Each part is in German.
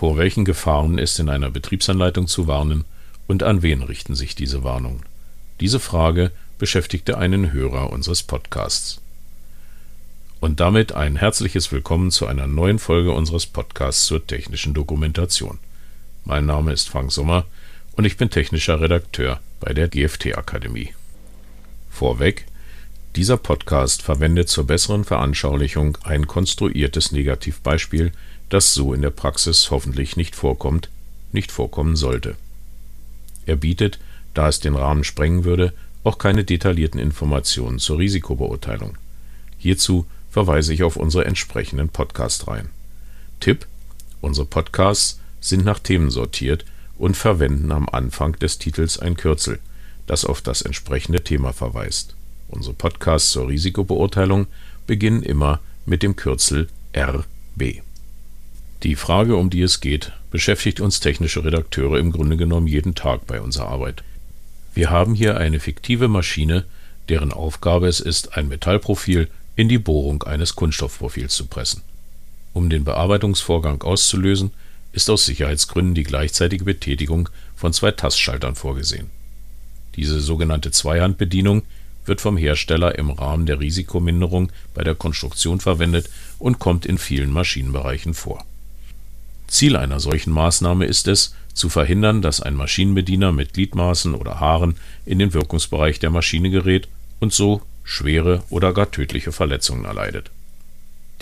Vor welchen Gefahren ist in einer Betriebsanleitung zu warnen und an wen richten sich diese Warnungen? Diese Frage beschäftigte einen Hörer unseres Podcasts. Und damit ein herzliches Willkommen zu einer neuen Folge unseres Podcasts zur technischen Dokumentation. Mein Name ist Frank Sommer und ich bin technischer Redakteur bei der GFT Akademie. Vorweg, dieser Podcast verwendet zur besseren Veranschaulichung ein konstruiertes Negativbeispiel, das so in der Praxis hoffentlich nicht vorkommt, nicht vorkommen sollte. Er bietet, da es den Rahmen sprengen würde, auch keine detaillierten Informationen zur Risikobeurteilung. Hierzu verweise ich auf unsere entsprechenden Podcast-Reihen. Tipp: Unsere Podcasts sind nach Themen sortiert und verwenden am Anfang des Titels ein Kürzel, das auf das entsprechende Thema verweist. Unsere Podcasts zur Risikobeurteilung beginnen immer mit dem Kürzel RB. Die Frage, um die es geht, beschäftigt uns technische Redakteure im Grunde genommen jeden Tag bei unserer Arbeit. Wir haben hier eine fiktive Maschine, deren Aufgabe es ist, ein Metallprofil in die Bohrung eines Kunststoffprofils zu pressen. Um den Bearbeitungsvorgang auszulösen, ist aus Sicherheitsgründen die gleichzeitige Betätigung von zwei Tastschaltern vorgesehen. Diese sogenannte Zweihandbedienung wird vom Hersteller im Rahmen der Risikominderung bei der Konstruktion verwendet und kommt in vielen Maschinenbereichen vor. Ziel einer solchen Maßnahme ist es, zu verhindern, dass ein Maschinenbediener mit Gliedmaßen oder Haaren in den Wirkungsbereich der Maschine gerät und so schwere oder gar tödliche Verletzungen erleidet.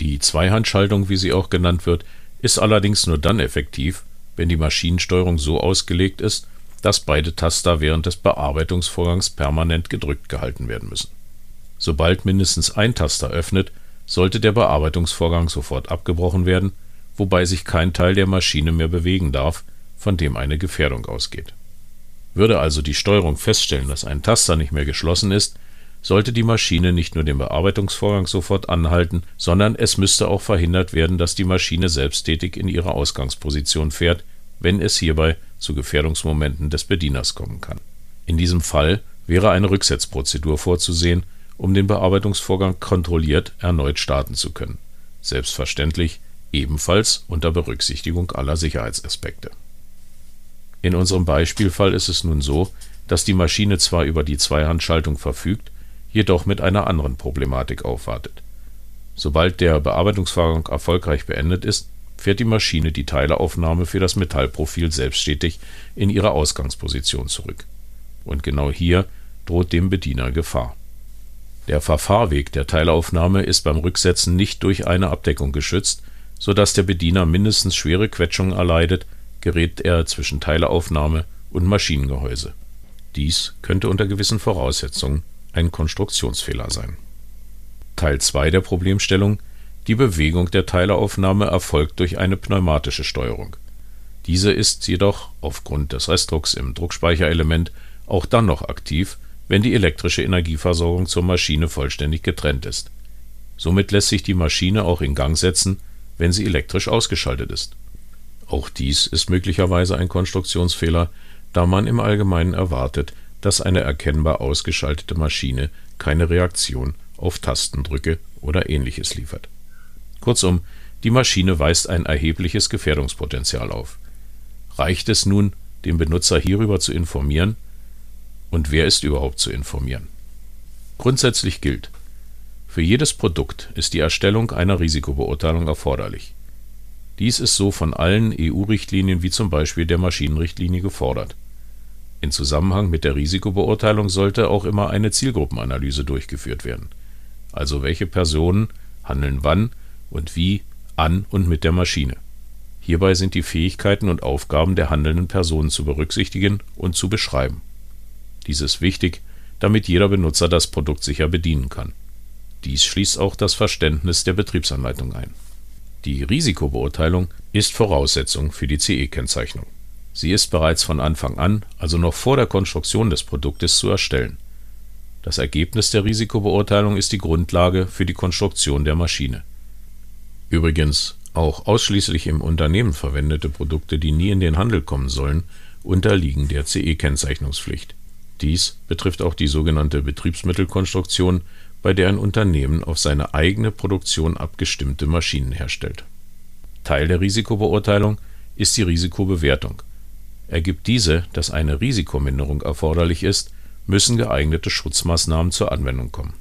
Die Zweihandschaltung, wie sie auch genannt wird, ist allerdings nur dann effektiv, wenn die Maschinensteuerung so ausgelegt ist, dass beide Taster während des Bearbeitungsvorgangs permanent gedrückt gehalten werden müssen. Sobald mindestens ein Taster öffnet, sollte der Bearbeitungsvorgang sofort abgebrochen werden, wobei sich kein Teil der Maschine mehr bewegen darf, von dem eine Gefährdung ausgeht. Würde also die Steuerung feststellen, dass ein Taster nicht mehr geschlossen ist, sollte die Maschine nicht nur den Bearbeitungsvorgang sofort anhalten, sondern es müsste auch verhindert werden, dass die Maschine selbsttätig in ihre Ausgangsposition fährt, wenn es hierbei zu Gefährdungsmomenten des Bedieners kommen kann. In diesem Fall wäre eine Rücksetzprozedur vorzusehen, um den Bearbeitungsvorgang kontrolliert erneut starten zu können. Selbstverständlich ebenfalls unter Berücksichtigung aller Sicherheitsaspekte. In unserem Beispielfall ist es nun so, dass die Maschine zwar über die Zweihandschaltung verfügt, jedoch mit einer anderen Problematik aufwartet. Sobald der Bearbeitungsvorgang erfolgreich beendet ist, fährt die Maschine die Teileaufnahme für das Metallprofil selbstständig in ihre Ausgangsposition zurück. Und genau hier droht dem Bediener Gefahr. Der Verfahrweg der Teileaufnahme ist beim Rücksetzen nicht durch eine Abdeckung geschützt, so dass der Bediener mindestens schwere Quetschungen erleidet, gerät er zwischen Teileaufnahme und Maschinengehäuse. Dies könnte unter gewissen Voraussetzungen ein Konstruktionsfehler sein. Teil 2 der Problemstellung die Bewegung der Teileaufnahme erfolgt durch eine pneumatische Steuerung. Diese ist jedoch aufgrund des Restdrucks im Druckspeicherelement auch dann noch aktiv, wenn die elektrische Energieversorgung zur Maschine vollständig getrennt ist. Somit lässt sich die Maschine auch in Gang setzen, wenn sie elektrisch ausgeschaltet ist. Auch dies ist möglicherweise ein Konstruktionsfehler, da man im Allgemeinen erwartet, dass eine erkennbar ausgeschaltete Maschine keine Reaktion auf Tastendrücke oder ähnliches liefert Kurzum, die Maschine weist ein erhebliches Gefährdungspotenzial auf. Reicht es nun, den Benutzer hierüber zu informieren? Und wer ist überhaupt zu informieren? Grundsätzlich gilt, für jedes Produkt ist die Erstellung einer Risikobeurteilung erforderlich. Dies ist so von allen EU-Richtlinien wie zum Beispiel der Maschinenrichtlinie gefordert. In Zusammenhang mit der Risikobeurteilung sollte auch immer eine Zielgruppenanalyse durchgeführt werden. Also welche Personen handeln wann und wie an und mit der Maschine. Hierbei sind die Fähigkeiten und Aufgaben der handelnden Personen zu berücksichtigen und zu beschreiben. Dies ist wichtig, damit jeder Benutzer das Produkt sicher bedienen kann. Dies schließt auch das Verständnis der Betriebsanleitung ein. Die Risikobeurteilung ist Voraussetzung für die CE-Kennzeichnung. Sie ist bereits von Anfang an, also noch vor der Konstruktion des Produktes, zu erstellen. Das Ergebnis der Risikobeurteilung ist die Grundlage für die Konstruktion der Maschine. Übrigens, auch ausschließlich im Unternehmen verwendete Produkte, die nie in den Handel kommen sollen, unterliegen der CE-Kennzeichnungspflicht. Dies betrifft auch die sogenannte Betriebsmittelkonstruktion, bei der ein Unternehmen auf seine eigene Produktion abgestimmte Maschinen herstellt. Teil der Risikobeurteilung ist die Risikobewertung. Ergibt diese, dass eine Risikominderung erforderlich ist, müssen geeignete Schutzmaßnahmen zur Anwendung kommen.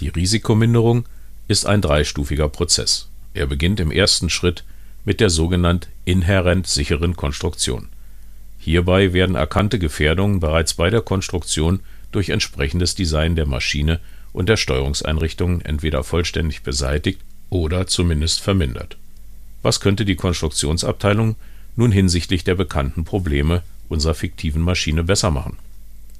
Die Risikominderung ist ein dreistufiger Prozess. Er beginnt im ersten Schritt mit der sogenannten inhärent sicheren Konstruktion. Hierbei werden erkannte Gefährdungen bereits bei der Konstruktion durch entsprechendes Design der Maschine und der Steuerungseinrichtungen entweder vollständig beseitigt oder zumindest vermindert. Was könnte die Konstruktionsabteilung nun hinsichtlich der bekannten Probleme unserer fiktiven Maschine besser machen?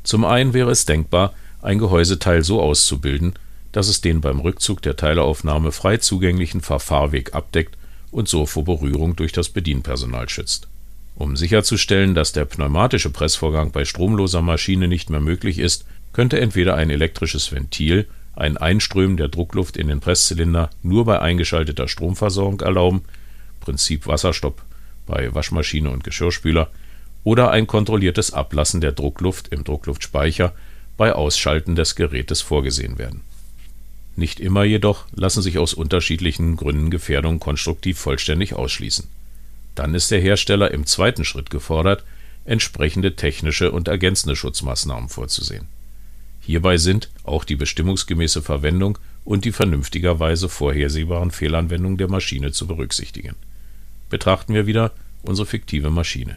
Zum einen wäre es denkbar, ein Gehäuseteil so auszubilden, dass es den beim Rückzug der Teileaufnahme frei zugänglichen Verfahrweg abdeckt und so vor Berührung durch das Bedienpersonal schützt. Um sicherzustellen, dass der pneumatische Pressvorgang bei stromloser Maschine nicht mehr möglich ist, könnte entweder ein elektrisches Ventil ein Einströmen der Druckluft in den Presszylinder nur bei eingeschalteter Stromversorgung erlauben (Prinzip Wasserstopp bei Waschmaschine und Geschirrspüler) oder ein kontrolliertes Ablassen der Druckluft im Druckluftspeicher bei Ausschalten des Gerätes vorgesehen werden. Nicht immer jedoch lassen sich aus unterschiedlichen Gründen Gefährdungen konstruktiv vollständig ausschließen. Dann ist der Hersteller im zweiten Schritt gefordert, entsprechende technische und ergänzende Schutzmaßnahmen vorzusehen. Hierbei sind auch die bestimmungsgemäße Verwendung und die vernünftigerweise vorhersehbaren Fehlanwendungen der Maschine zu berücksichtigen. Betrachten wir wieder unsere fiktive Maschine.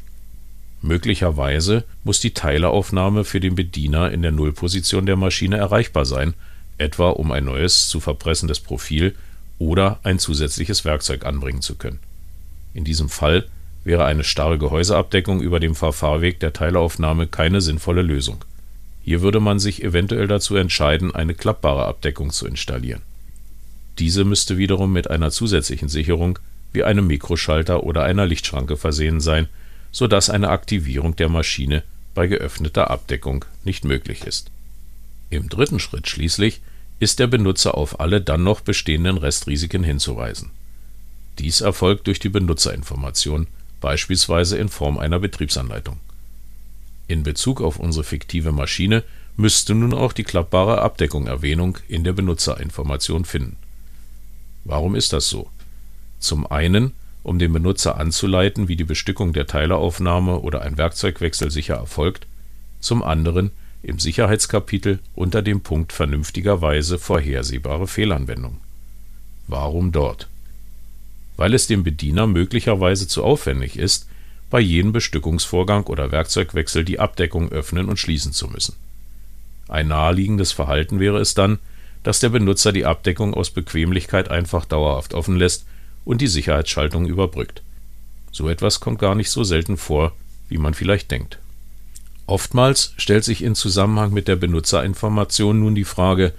Möglicherweise muss die Teileaufnahme für den Bediener in der Nullposition der Maschine erreichbar sein, etwa um ein neues zu verpressendes Profil oder ein zusätzliches Werkzeug anbringen zu können. In diesem Fall wäre eine starre Gehäuseabdeckung über dem Verfahrweg der Teileaufnahme keine sinnvolle Lösung hier würde man sich eventuell dazu entscheiden, eine klappbare Abdeckung zu installieren. Diese müsste wiederum mit einer zusätzlichen Sicherung wie einem Mikroschalter oder einer Lichtschranke versehen sein, so dass eine Aktivierung der Maschine bei geöffneter Abdeckung nicht möglich ist. Im dritten Schritt schließlich ist der Benutzer auf alle dann noch bestehenden Restrisiken hinzuweisen. Dies erfolgt durch die Benutzerinformation, beispielsweise in Form einer Betriebsanleitung in Bezug auf unsere fiktive Maschine müsste nun auch die klappbare Abdeckung Erwähnung in der Benutzerinformation finden. Warum ist das so? Zum einen, um den Benutzer anzuleiten, wie die Bestückung der Teileaufnahme oder ein Werkzeugwechsel sicher erfolgt, zum anderen im Sicherheitskapitel unter dem Punkt vernünftigerweise vorhersehbare Fehlanwendung. Warum dort? Weil es dem Bediener möglicherweise zu aufwendig ist, bei jedem Bestückungsvorgang oder Werkzeugwechsel die Abdeckung öffnen und schließen zu müssen. Ein naheliegendes Verhalten wäre es dann, dass der Benutzer die Abdeckung aus Bequemlichkeit einfach dauerhaft offen lässt und die Sicherheitsschaltung überbrückt. So etwas kommt gar nicht so selten vor, wie man vielleicht denkt. Oftmals stellt sich in Zusammenhang mit der Benutzerinformation nun die Frage,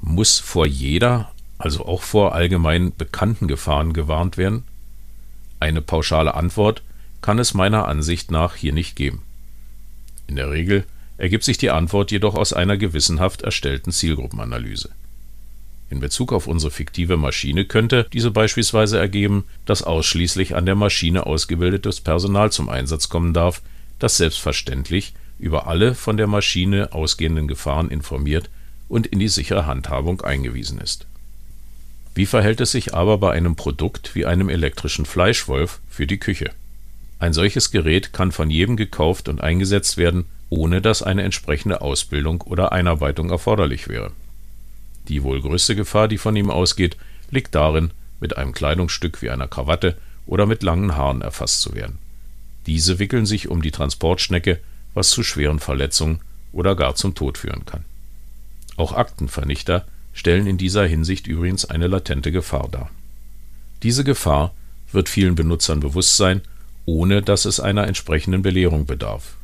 muss vor jeder, also auch vor allgemein bekannten Gefahren gewarnt werden? Eine pauschale Antwort kann es meiner Ansicht nach hier nicht geben. In der Regel ergibt sich die Antwort jedoch aus einer gewissenhaft erstellten Zielgruppenanalyse. In Bezug auf unsere fiktive Maschine könnte diese beispielsweise ergeben, dass ausschließlich an der Maschine ausgebildetes Personal zum Einsatz kommen darf, das selbstverständlich über alle von der Maschine ausgehenden Gefahren informiert und in die sichere Handhabung eingewiesen ist. Wie verhält es sich aber bei einem Produkt wie einem elektrischen Fleischwolf für die Küche? Ein solches Gerät kann von jedem gekauft und eingesetzt werden, ohne dass eine entsprechende Ausbildung oder Einarbeitung erforderlich wäre. Die wohl größte Gefahr, die von ihm ausgeht, liegt darin, mit einem Kleidungsstück wie einer Krawatte oder mit langen Haaren erfasst zu werden. Diese wickeln sich um die Transportschnecke, was zu schweren Verletzungen oder gar zum Tod führen kann. Auch Aktenvernichter stellen in dieser Hinsicht übrigens eine latente Gefahr dar. Diese Gefahr wird vielen Benutzern bewusst sein ohne dass es einer entsprechenden Belehrung bedarf.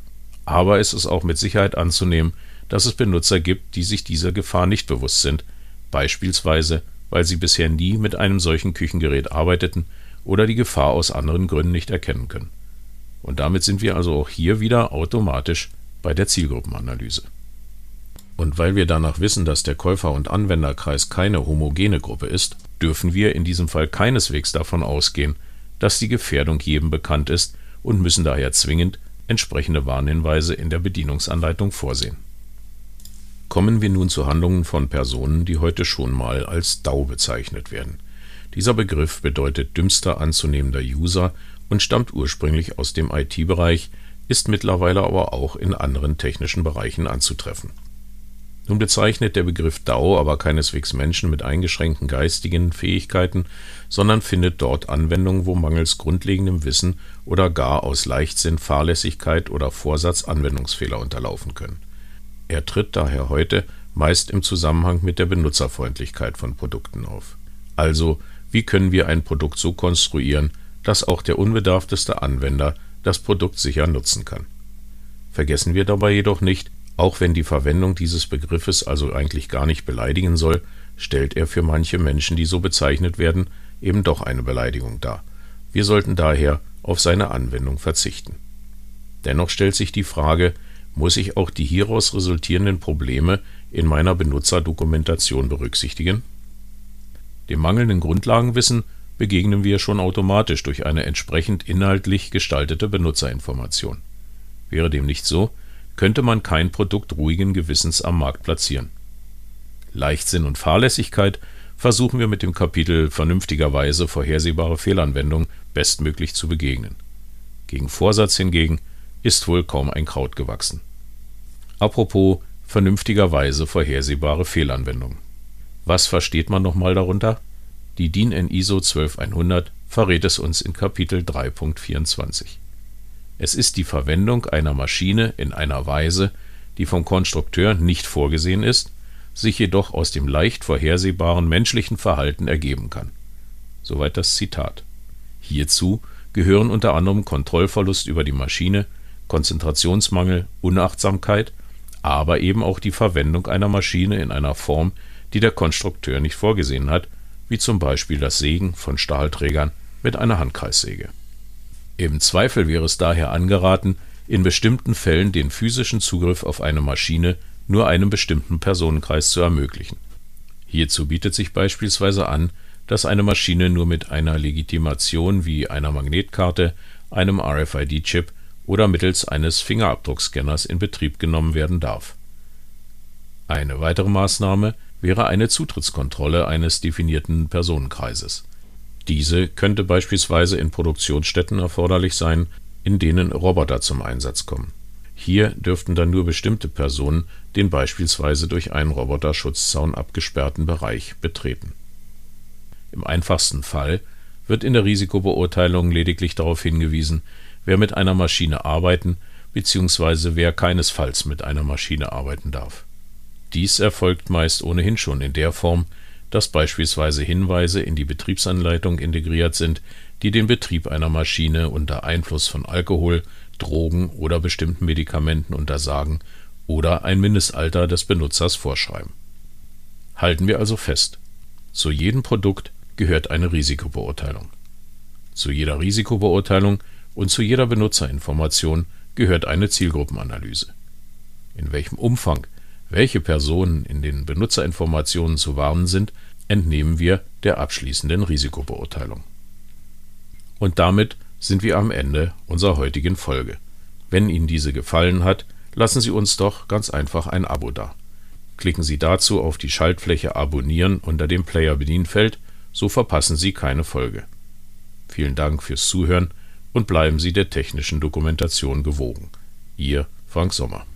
Aber es ist auch mit Sicherheit anzunehmen, dass es Benutzer gibt, die sich dieser Gefahr nicht bewusst sind, beispielsweise weil sie bisher nie mit einem solchen Küchengerät arbeiteten oder die Gefahr aus anderen Gründen nicht erkennen können. Und damit sind wir also auch hier wieder automatisch bei der Zielgruppenanalyse. Und weil wir danach wissen, dass der Käufer- und Anwenderkreis keine homogene Gruppe ist, dürfen wir in diesem Fall keineswegs davon ausgehen, dass die Gefährdung jedem bekannt ist und müssen daher zwingend entsprechende Warnhinweise in der Bedienungsanleitung vorsehen. Kommen wir nun zu Handlungen von Personen, die heute schon mal als DAO bezeichnet werden. Dieser Begriff bedeutet dümmster anzunehmender User und stammt ursprünglich aus dem IT-Bereich, ist mittlerweile aber auch in anderen technischen Bereichen anzutreffen. Nun bezeichnet der Begriff DAO aber keineswegs Menschen mit eingeschränkten geistigen Fähigkeiten, sondern findet dort Anwendung, wo mangels grundlegendem Wissen oder gar aus Leichtsinn, Fahrlässigkeit oder Vorsatz Anwendungsfehler unterlaufen können. Er tritt daher heute meist im Zusammenhang mit der Benutzerfreundlichkeit von Produkten auf. Also, wie können wir ein Produkt so konstruieren, dass auch der unbedarfteste Anwender das Produkt sicher nutzen kann. Vergessen wir dabei jedoch nicht, auch wenn die Verwendung dieses Begriffes also eigentlich gar nicht beleidigen soll, stellt er für manche Menschen, die so bezeichnet werden, eben doch eine Beleidigung dar. Wir sollten daher auf seine Anwendung verzichten. Dennoch stellt sich die Frage, muss ich auch die hieraus resultierenden Probleme in meiner Benutzerdokumentation berücksichtigen? Dem mangelnden Grundlagenwissen begegnen wir schon automatisch durch eine entsprechend inhaltlich gestaltete Benutzerinformation. Wäre dem nicht so, könnte man kein Produkt ruhigen Gewissens am Markt platzieren. Leichtsinn und Fahrlässigkeit versuchen wir mit dem Kapitel vernünftigerweise vorhersehbare Fehlanwendung bestmöglich zu begegnen. Gegen Vorsatz hingegen ist wohl kaum ein Kraut gewachsen. Apropos vernünftigerweise vorhersehbare Fehlanwendung. Was versteht man nochmal darunter? Die DIN in ISO 12100 verrät es uns in Kapitel 3.24. Es ist die Verwendung einer Maschine in einer Weise, die vom Konstrukteur nicht vorgesehen ist, sich jedoch aus dem leicht vorhersehbaren menschlichen Verhalten ergeben kann. Soweit das Zitat. Hierzu gehören unter anderem Kontrollverlust über die Maschine, Konzentrationsmangel, Unachtsamkeit, aber eben auch die Verwendung einer Maschine in einer Form, die der Konstrukteur nicht vorgesehen hat wie zum Beispiel das Sägen von Stahlträgern mit einer Handkreissäge. Im Zweifel wäre es daher angeraten, in bestimmten Fällen den physischen Zugriff auf eine Maschine nur einem bestimmten Personenkreis zu ermöglichen. Hierzu bietet sich beispielsweise an, dass eine Maschine nur mit einer Legitimation wie einer Magnetkarte, einem RFID-Chip oder mittels eines Fingerabdruckscanners in Betrieb genommen werden darf. Eine weitere Maßnahme wäre eine Zutrittskontrolle eines definierten Personenkreises. Diese könnte beispielsweise in Produktionsstätten erforderlich sein, in denen Roboter zum Einsatz kommen. Hier dürften dann nur bestimmte Personen den beispielsweise durch einen Roboterschutzzaun abgesperrten Bereich betreten. Im einfachsten Fall wird in der Risikobeurteilung lediglich darauf hingewiesen, wer mit einer Maschine arbeiten bzw. wer keinesfalls mit einer Maschine arbeiten darf dies erfolgt meist ohnehin schon in der Form, dass beispielsweise Hinweise in die Betriebsanleitung integriert sind, die den Betrieb einer Maschine unter Einfluss von Alkohol, Drogen oder bestimmten Medikamenten untersagen oder ein Mindestalter des Benutzers vorschreiben. Halten wir also fest: Zu jedem Produkt gehört eine Risikobeurteilung. Zu jeder Risikobeurteilung und zu jeder Benutzerinformation gehört eine Zielgruppenanalyse. In welchem Umfang welche Personen in den Benutzerinformationen zu warnen sind, entnehmen wir der abschließenden Risikobeurteilung. Und damit sind wir am Ende unserer heutigen Folge. Wenn Ihnen diese gefallen hat, lassen Sie uns doch ganz einfach ein Abo da. Klicken Sie dazu auf die Schaltfläche Abonnieren unter dem Player-Bedienfeld, so verpassen Sie keine Folge. Vielen Dank fürs Zuhören und bleiben Sie der technischen Dokumentation gewogen. Ihr Frank Sommer